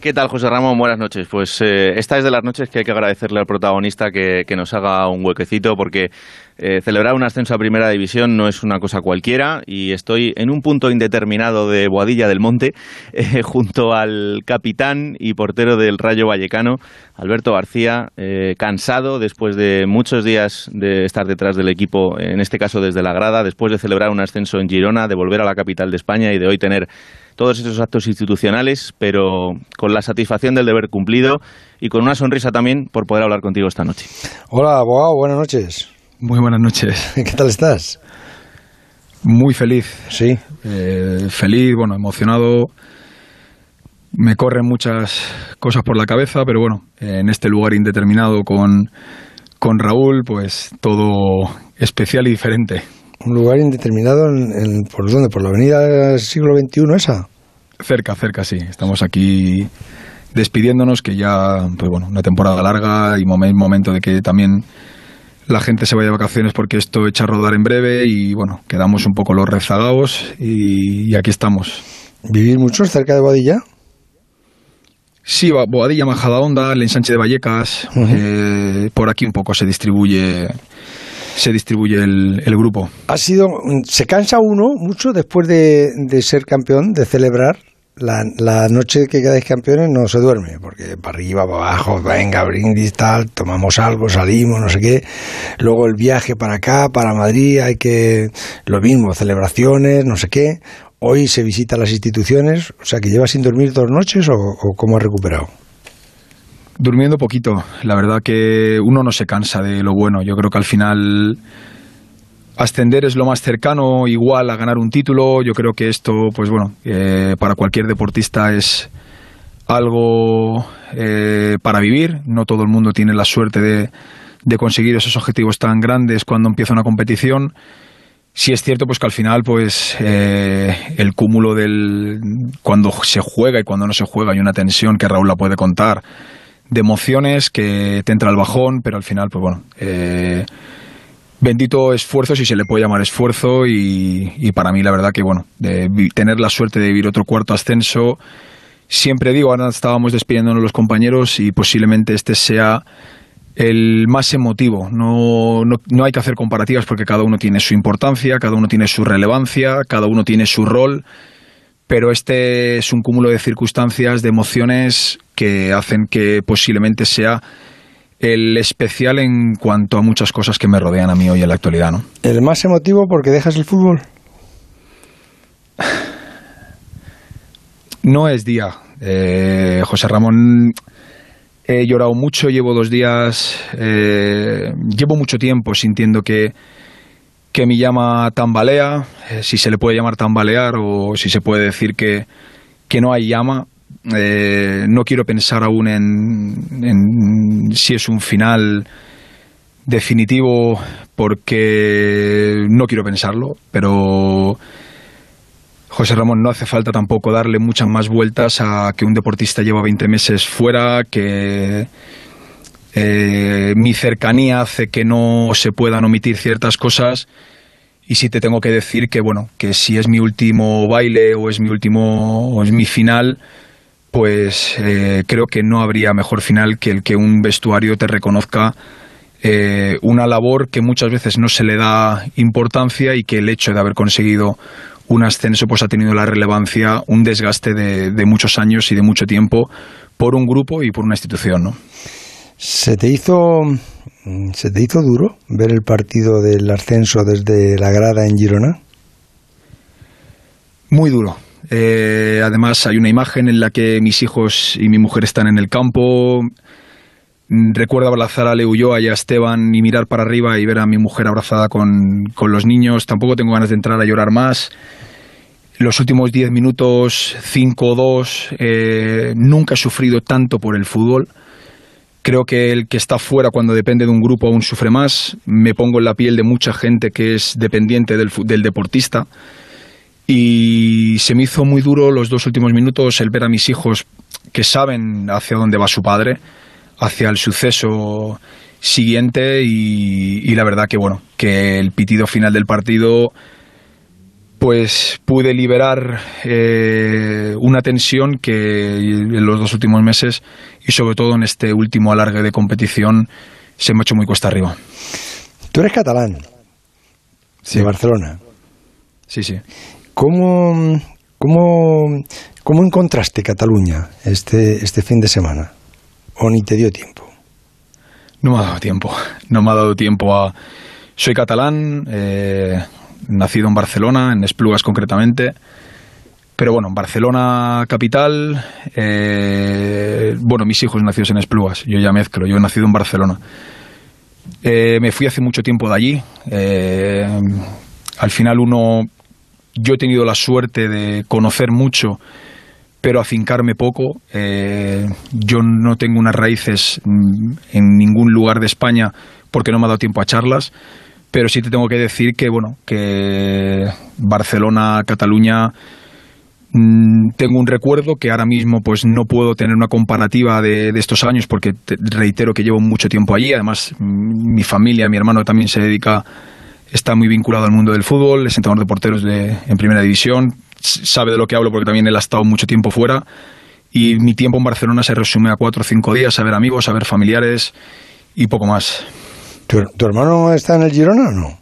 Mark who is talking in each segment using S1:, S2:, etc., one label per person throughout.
S1: ¿Qué tal, José Ramón? Buenas noches. Pues eh, esta es de las noches que hay que agradecerle al protagonista que, nos haga un huequecito porque eh, celebrar un ascenso a Primera División no es una cosa cualquiera y estoy en un punto indeterminado de Boadilla del Monte eh, junto al capitán y portero del Rayo Vallecano, Alberto García, cansado después de muchos días de estar detrás del equipo, en este caso desde la grada, después de celebrar un ascenso en Girona, de volver a la capital de España y de hoy tener todos esos actos institucionales, pero con la satisfacción del deber cumplido y con una sonrisa también por poder hablar contigo esta noche.
S2: Hola, abogado, buenas noches.
S3: Muy buenas noches.
S2: ¿Qué tal estás?
S3: Muy feliz.
S2: Sí.
S3: Eh, feliz, bueno, emocionado. Me corren muchas cosas por la cabeza, pero bueno, en este lugar indeterminado con, con Raúl, pues todo especial y diferente.
S2: Un lugar indeterminado, en, ¿por dónde? ¿Por la avenida siglo XXI esa?
S3: Cerca, cerca, sí. Estamos aquí despidiéndonos, que ya, pues bueno, una temporada larga y momento de que también la gente se vaya de vacaciones porque esto echa a rodar en breve y bueno, quedamos un poco los rezagados y, aquí estamos.
S2: ¿Vivir muchos cerca de Boadilla?
S3: Sí, Boadilla, Majadahonda, el ensanche de Vallecas, eh, por aquí un poco se distribuye se distribuye el, grupo.
S2: Ha sido, se cansa uno mucho después de, ser campeón, de celebrar. La, noche que quedáis campeones no se duerme, porque para arriba, para abajo, venga, brindis, tal, tomamos algo, salimos, no sé qué. Luego el viaje para acá, para Madrid, hay que, lo mismo, celebraciones, no sé qué. Hoy se visita las instituciones, o sea que llevas sin dormir dos noches o, cómo has recuperado.
S3: Durmiendo poquito. La verdad que uno no se cansa de lo bueno. Yo creo que al final ascender es lo más cercano igual a ganar un título. Yo creo que esto, pues bueno, eh, para cualquier deportista es algo eh, para vivir. No todo el mundo tiene la suerte de, de, conseguir esos objetivos tan grandes cuando empieza una competición. Sí es cierto pues que al final pues eh, el cúmulo del cuando se juega y cuando no se juega hay una tensión que Raúl la puede contar de emociones que te entra el bajón, pero al final, pues bueno, eh, bendito esfuerzo, si se le puede llamar esfuerzo, y, para mí la verdad que, bueno, de tener la suerte de vivir otro cuarto ascenso, siempre digo, ahora estábamos despidiéndonos los compañeros y posiblemente este sea el más emotivo. No, no, no hay que hacer comparativas porque cada uno tiene su importancia, cada uno tiene su relevancia, cada uno tiene su rol pero este es un cúmulo de circunstancias, de emociones que hacen que posiblemente sea el especial en cuanto a muchas cosas que me rodean a mí hoy en la actualidad, ¿no?
S2: ¿El más emotivo porque dejas el fútbol?
S3: No es día. Eh, José Ramón, he llorado mucho, llevo dos días, eh, llevo mucho tiempo sintiendo que que mi llama tambalea, eh, si se le puede llamar tambalear o si se puede decir que, no hay llama. Eh, no quiero pensar aún en, si es un final definitivo porque no quiero pensarlo, pero José Ramón, no hace falta tampoco darle muchas más vueltas a que un deportista lleva 20 meses fuera, que eh, mi cercanía hace que no se puedan omitir ciertas cosas. Y si te tengo que decir que bueno que si es mi último baile o es mi último o es mi final pues eh, creo que no habría mejor final que el que un vestuario te reconozca eh, una labor que muchas veces no se le da importancia y que el hecho de haber conseguido un ascenso pues ha tenido la relevancia, un desgaste de, de muchos años y de mucho tiempo por un grupo y por una institución, ¿no?
S2: ¿Se te hizo se te hizo duro ver el partido del ascenso desde la grada en Girona?
S3: Muy duro. Eh, además hay una imagen en la que mis hijos y mi mujer están en el campo. Recuerdo abrazar a Leuyoa y a Esteban y mirar para arriba y ver a mi mujer abrazada con, los niños. Tampoco tengo ganas de entrar a llorar más. Los últimos 10 minutos, 5-2, eh, nunca he sufrido tanto por el fútbol. Creo que el que está fuera cuando depende de un grupo aún sufre más. Me pongo en la piel de mucha gente que es dependiente del, deportista. Y se me hizo muy duro los dos últimos minutos el ver a mis hijos que saben hacia dónde va su padre, hacia el suceso siguiente y, la verdad que bueno, que el pitido final del partido pues pude liberar eh, una tensión que en los dos últimos meses y sobre todo en este último alargue de competición se me ha hecho muy cuesta arriba.
S2: Tú eres catalán,
S3: Sí.
S2: de Barcelona.
S3: Sí, sí.
S2: ¿Cómo, cómo, cómo encontraste Cataluña este, este fin de semana? ¿O ni te dio tiempo?
S3: No me ha dado tiempo. No me ha dado tiempo a. Soy catalán, eh, nacido en Barcelona, en Esplugas concretamente. Pero bueno, en Barcelona capital. eh, bueno, mis hijos nacidos en Esplugas. Yo ya mezclo. Yo he nacido en Barcelona. Eh, me fui hace mucho tiempo de allí. Al final uno. Yo he tenido la suerte de conocer mucho pero afincarme poco. Eh, yo no tengo unas raíces mm, en ningún lugar de España porque no me ha dado tiempo a charlas, pero sí te tengo que decir que, bueno, que Barcelona, Cataluña, mm, tengo un recuerdo que ahora mismo pues no puedo tener una comparativa de, estos años porque te- reitero que llevo mucho tiempo allí, además mm, mi familia, mi hermano también se dedica está muy vinculado al mundo del fútbol, es entrenador de porteros de, en primera división, sabe de lo que hablo porque también él ha estado mucho tiempo fuera. Y mi tiempo en Barcelona se resume a cuatro o cinco días, a ver amigos, a ver familiares y poco más.
S2: ¿Tu, tu hermano está en el Girona o no?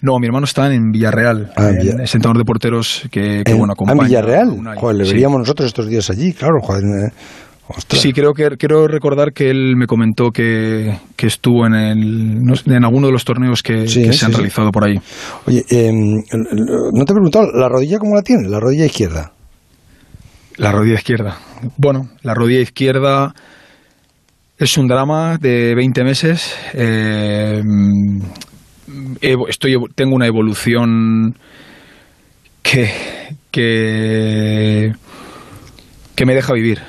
S3: No, mi hermano está en Villarreal,
S2: Ah, en Villar-
S3: es entrenador de porteros que, que,
S2: En-
S3: bueno,
S2: ah, en
S3: acompaña.
S2: Villarreal. Joder, le
S3: Sí.
S2: veríamos nosotros estos días allí, claro. Joder, eh, ostras.
S3: Sí, creo que quiero recordar que él me comentó que, que estuvo en, el, no sé, en alguno de los torneos que,
S2: Sí,
S3: que
S2: sí,
S3: se han
S2: sí.
S3: realizado por ahí.
S2: Oye, eh, no te he preguntado, ¿la rodilla cómo la tiene? La rodilla izquierda.
S3: La rodilla izquierda. Bueno, la rodilla izquierda es un drama de 20 meses. Eh, evo- estoy, tengo una evolución que, que, que me deja vivir.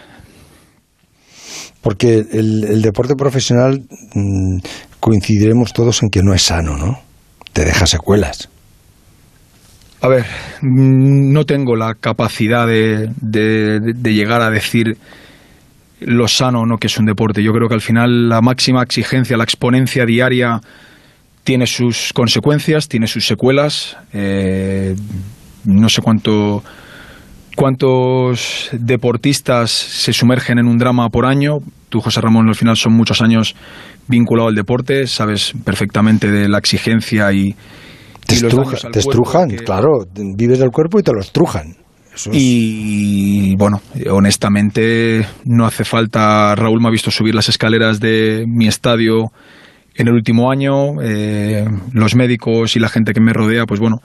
S2: Porque el, el deporte profesional mm, coincidiremos todos en que no es sano, ¿no? Te deja secuelas.
S3: A ver, mm, no tengo la capacidad de, de- llegar a decir lo sano o no que es un deporte. Yo creo que al final la máxima exigencia, la exponencia diaria tiene sus consecuencias, tiene sus secuelas. Eh, no sé cuánto cuántos deportistas se sumergen en un drama por año. Tú, José Ramón, al final son muchos años vinculado al deporte, sabes perfectamente de la exigencia y,
S2: Te,
S3: y
S2: estruja- estrujan,
S3: que-
S2: claro. Vives del cuerpo y te lo estrujan. Eso es-
S3: y bueno, honestamente no hace falta. Raúl me ha visto subir las escaleras de mi estadio en el último año. eh, los médicos y la gente que me rodea, pues bueno,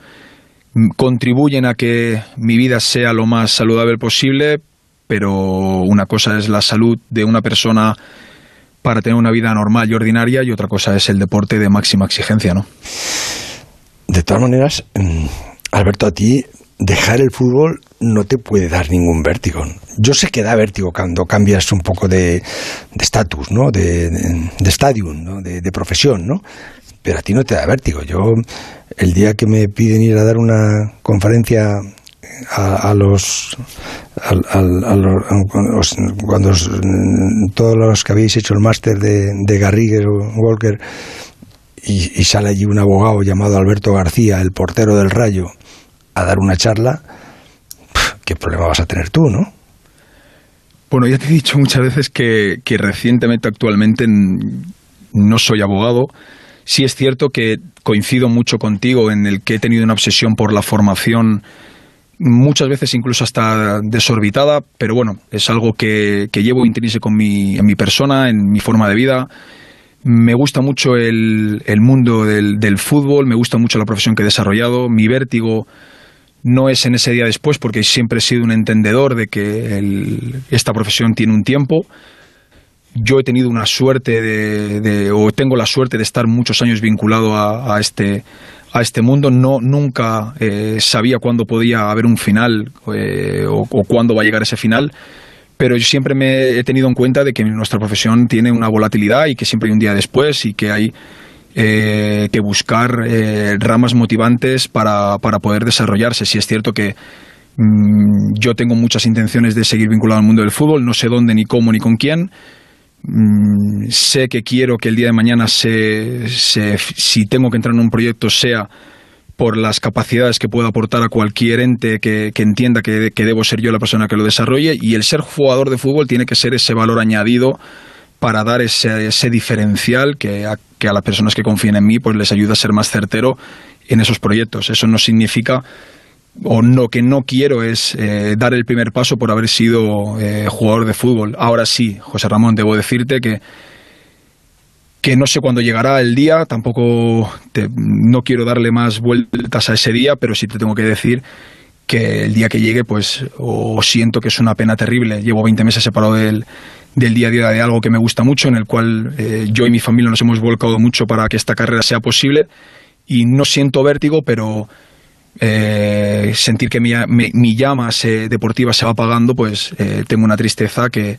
S3: contribuyen a que mi vida sea lo más saludable posible. Pero una cosa es la salud de una persona para tener una vida normal y ordinaria y otra cosa es el deporte de máxima exigencia, ¿no?
S2: De todas maneras, mm, Alberto, a ti dejar el fútbol no te puede dar ningún vértigo. Yo sé que da vértigo cuando cambias un poco de de estatus, ¿no? De, de, de ¿no? De, de profesión, ¿no? Pero a ti no te da vértigo. Yo, el día que me piden ir a dar una conferencia a, los, a los- cuando os- todos los que habéis hecho el máster de, de Garrigues Walker y, sale allí un abogado llamado Alberto García, el portero del Rayo, a dar una charla, ¿qué problema vas a tener tú, no?
S3: Bueno, ya te he dicho muchas veces que, recientemente, actualmente, no soy abogado. Sí es cierto que coincido mucho contigo en el que he tenido una obsesión por la formación, muchas veces incluso hasta desorbitada, pero bueno, es algo que, que llevo intrínseco en mi, en mi persona, en mi forma de vida. Me gusta mucho el, el mundo del, del fútbol, me gusta mucho la profesión que he desarrollado, mi vértigo no es en ese día después, porque siempre he sido un entendedor de que el- esta profesión tiene un tiempo. Yo he tenido una suerte de, o tengo la suerte de estar muchos años vinculado a, este a este mundo. No nunca eh, sabía cuándo podía haber un final eh, o, o cuándo va a llegar ese final. Pero yo siempre me he tenido en cuenta de que nuestra profesión tiene una volatilidad y que siempre hay un día después y que hay eh, que buscar eh, ramas motivantes para, para poder desarrollarse. Si es cierto que mm, yo tengo muchas intenciones de seguir vinculado al mundo del fútbol, no sé dónde, ni cómo, ni con quién. Mm, sé que quiero que el día de mañana, se, se- si tengo que entrar en un proyecto, sea por las capacidades que puedo aportar a cualquier ente que, entienda que, debo ser yo la persona que lo desarrolle y el ser jugador de fútbol tiene que ser ese valor añadido para dar ese, ese diferencial que a, que a las personas que confíen en mí pues les ayuda a ser más certero en esos proyectos. Eso no significa o no que no quiero es eh, dar el primer paso por haber sido eh, jugador de fútbol. Ahora sí, José Ramón, debo decirte que que no sé cuándo llegará el día, tampoco no quiero darle más vueltas a ese día, pero sí te tengo que decir que el día que llegue, pues, o siento que es una pena terrible. Llevo 20 meses separado del, del día a día de algo que me gusta mucho, en el cual eh, yo y mi familia nos hemos volcado mucho para que esta carrera sea posible y no siento vértigo, pero eh, sentir que mi, mi, llama deportiva se va apagando, pues eh, tengo una tristeza que,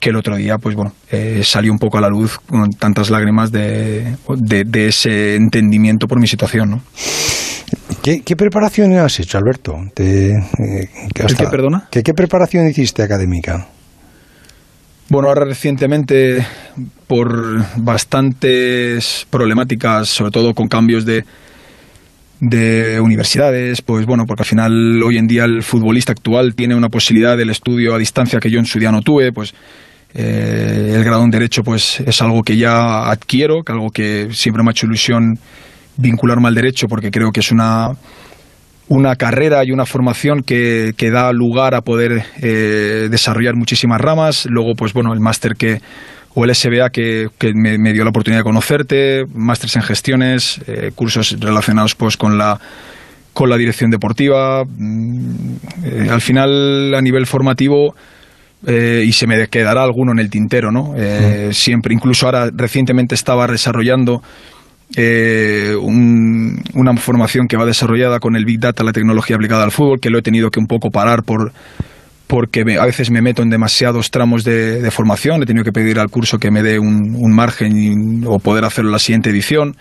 S3: que el otro día, pues bueno, eh, salió un poco a la luz con tantas lágrimas de, de, ese entendimiento por mi situación, ¿no?
S2: ¿Qué, qué preparación has hecho, Alberto?
S3: ¿Qué, perdona?
S2: ¿Qué, ¿Qué preparación hiciste académica?
S3: Bueno, ahora recientemente, por bastantes problemáticas, sobre todo con cambios de, de universidades, pues bueno, porque al final hoy en día el futbolista actual tiene una posibilidad del estudio a distancia que yo en su día no tuve, pues eh, el grado en Derecho pues es algo que ya adquiero, que algo que siempre me ha hecho ilusión vincularme al Derecho porque creo que es una, una carrera y una formación que, que da lugar a poder eh, desarrollar muchísimas ramas. Luego, pues bueno, el máster que o el SBA que, que me, dio la oportunidad de conocerte, másteres en gestiones, eh, cursos relacionados pues con la con la dirección deportiva. Mm, al final, a nivel formativo, eh, y se me quedará alguno en el tintero, ¿no? Eh, siempre, incluso ahora recientemente estaba desarrollando eh, una formación que va desarrollada con el Big Data, la tecnología aplicada al fútbol, que lo he tenido que un poco parar por porque a veces me meto en demasiados tramos de, formación, he tenido que pedir al curso que me dé un, margen o poder hacerlo en la siguiente edición.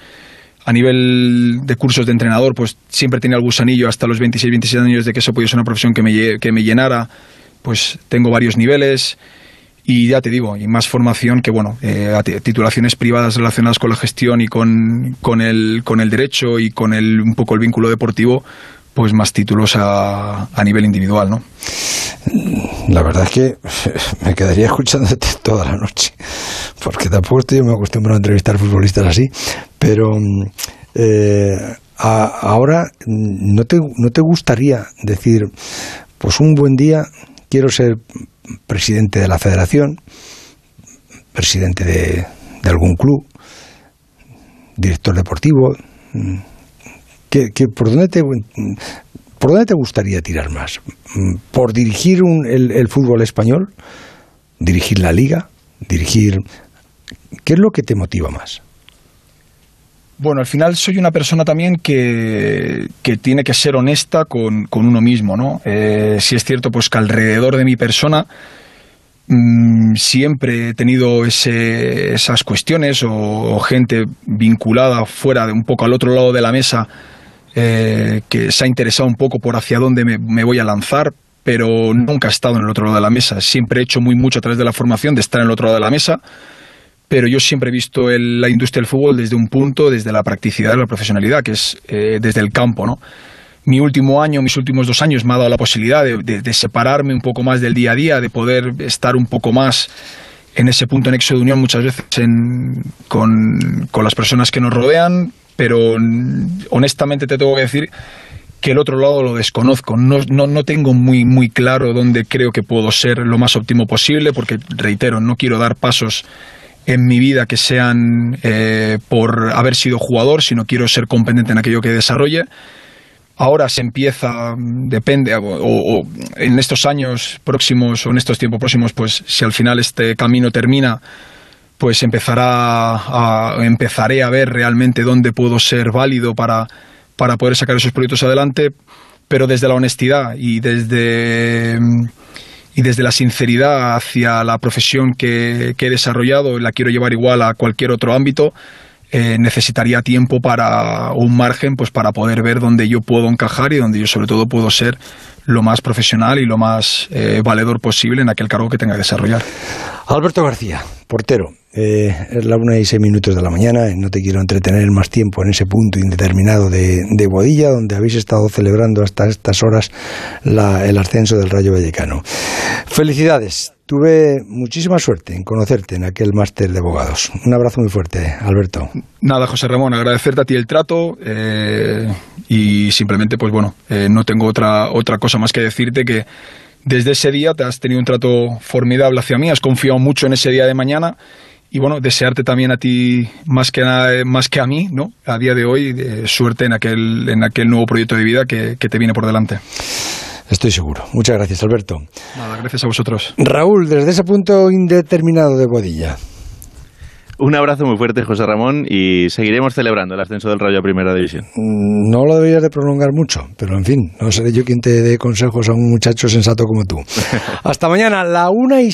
S3: A nivel de cursos de entrenador, pues siempre tenía el gusanillo hasta los 26, 27 años de que eso pudiese ser una profesión que me, que me llenara pues tengo varios niveles y ya te digo, y más formación que, bueno, eh, titulaciones privadas relacionadas con la gestión y con, con, el, con el derecho y con el, un poco el vínculo deportivo, pues más títulos a, a nivel individual, ¿no?
S2: La verdad es que me quedaría escuchándote toda la noche, porque tampoco estoy yo me acostumbro a entrevistar futbolistas así, pero eh, ahora no te, no te gustaría decir, pues un buen día quiero ser presidente de la federación, presidente de, algún club, director deportivo. ¿Qué, por, dónde te, ¿Por dónde te gustaría tirar más? ¿Por dirigir el, fútbol español? ¿Dirigir la liga? ¿Dirigir...? ¿Qué es lo que te motiva más?
S3: Bueno, al final soy una persona también que, tiene que ser honesta con, uno mismo, ¿no? Eh, si es cierto, pues que alrededor de mi persona mm, siempre he tenido ese, esas cuestiones o, gente vinculada fuera, de un poco al otro lado de la mesa, eh, que se ha interesado un poco por hacia dónde me, voy a lanzar, pero nunca he estado en el otro lado de la mesa. Siempre he hecho muy mucho a través de la formación de estar en el otro lado de la mesa pero yo siempre he visto la industria del fútbol desde un punto, desde la practicidad, la profesionalidad, que es eh, desde el campo, ¿no? Mi último año, mis últimos dos años me ha dado la posibilidad de, separarme un poco más del día a día, de poder estar un poco más en ese punto en nexo de unión muchas veces con, las personas que nos rodean, pero honestamente te tengo que decir que el otro lado lo desconozco. No, no, no, tengo muy, muy claro dónde creo que puedo ser lo más óptimo posible, porque, reitero, no quiero dar pasos en mi vida que sean eh, por haber sido jugador, sino quiero ser competente en aquello que desarrolle. Ahora se empieza, depende, o, en estos años próximos o en estos tiempos próximos, pues si al final este camino termina, pues a, empezaré a ver realmente dónde puedo ser válido para, para poder sacar esos proyectos adelante, pero desde la honestidad y desde y desde la sinceridad hacia la profesión que, he desarrollado, la quiero llevar igual a cualquier otro ámbito, eh, necesitaría tiempo para un margen pues para poder ver dónde yo puedo encajar y donde yo sobre todo puedo ser lo más profesional y lo más eh, valedor posible en aquel cargo que tenga que desarrollar.
S2: Alberto García, portero. Eh, es la una y seis minutos de la mañana no te quiero entretener más tiempo en ese punto indeterminado de, de Bodilla, donde habéis estado celebrando hasta estas horas el ascenso del Rayo Vallecano. Felicidades. Tuve muchísima suerte en conocerte en aquel máster de abogados. Un abrazo muy fuerte, Alberto.
S3: Nada, José Ramón, agradecerte a ti el trato eh, y simplemente, pues bueno, eh, no tengo otra, otra cosa más que decirte que desde ese día te has tenido un trato formidable hacia mí, has confiado mucho en ese día de mañana y bueno, desearte también a ti más que, a, más que a mí, ¿no? A día de hoy, suerte en aquel, en aquel nuevo proyecto de vida que, que te viene por delante.
S2: Estoy seguro. Muchas gracias, Alberto.
S3: Nada, gracias a vosotros.
S2: Raúl, desde ese punto indeterminado de Bodilla.
S1: Un abrazo muy fuerte, José Ramón, y seguiremos celebrando el ascenso del Rayo a Primera División.
S2: Mm, no lo deberías de prolongar mucho, pero en fin, no seré yo quien te dé consejos a un muchacho sensato como tú. Hasta mañana, la una y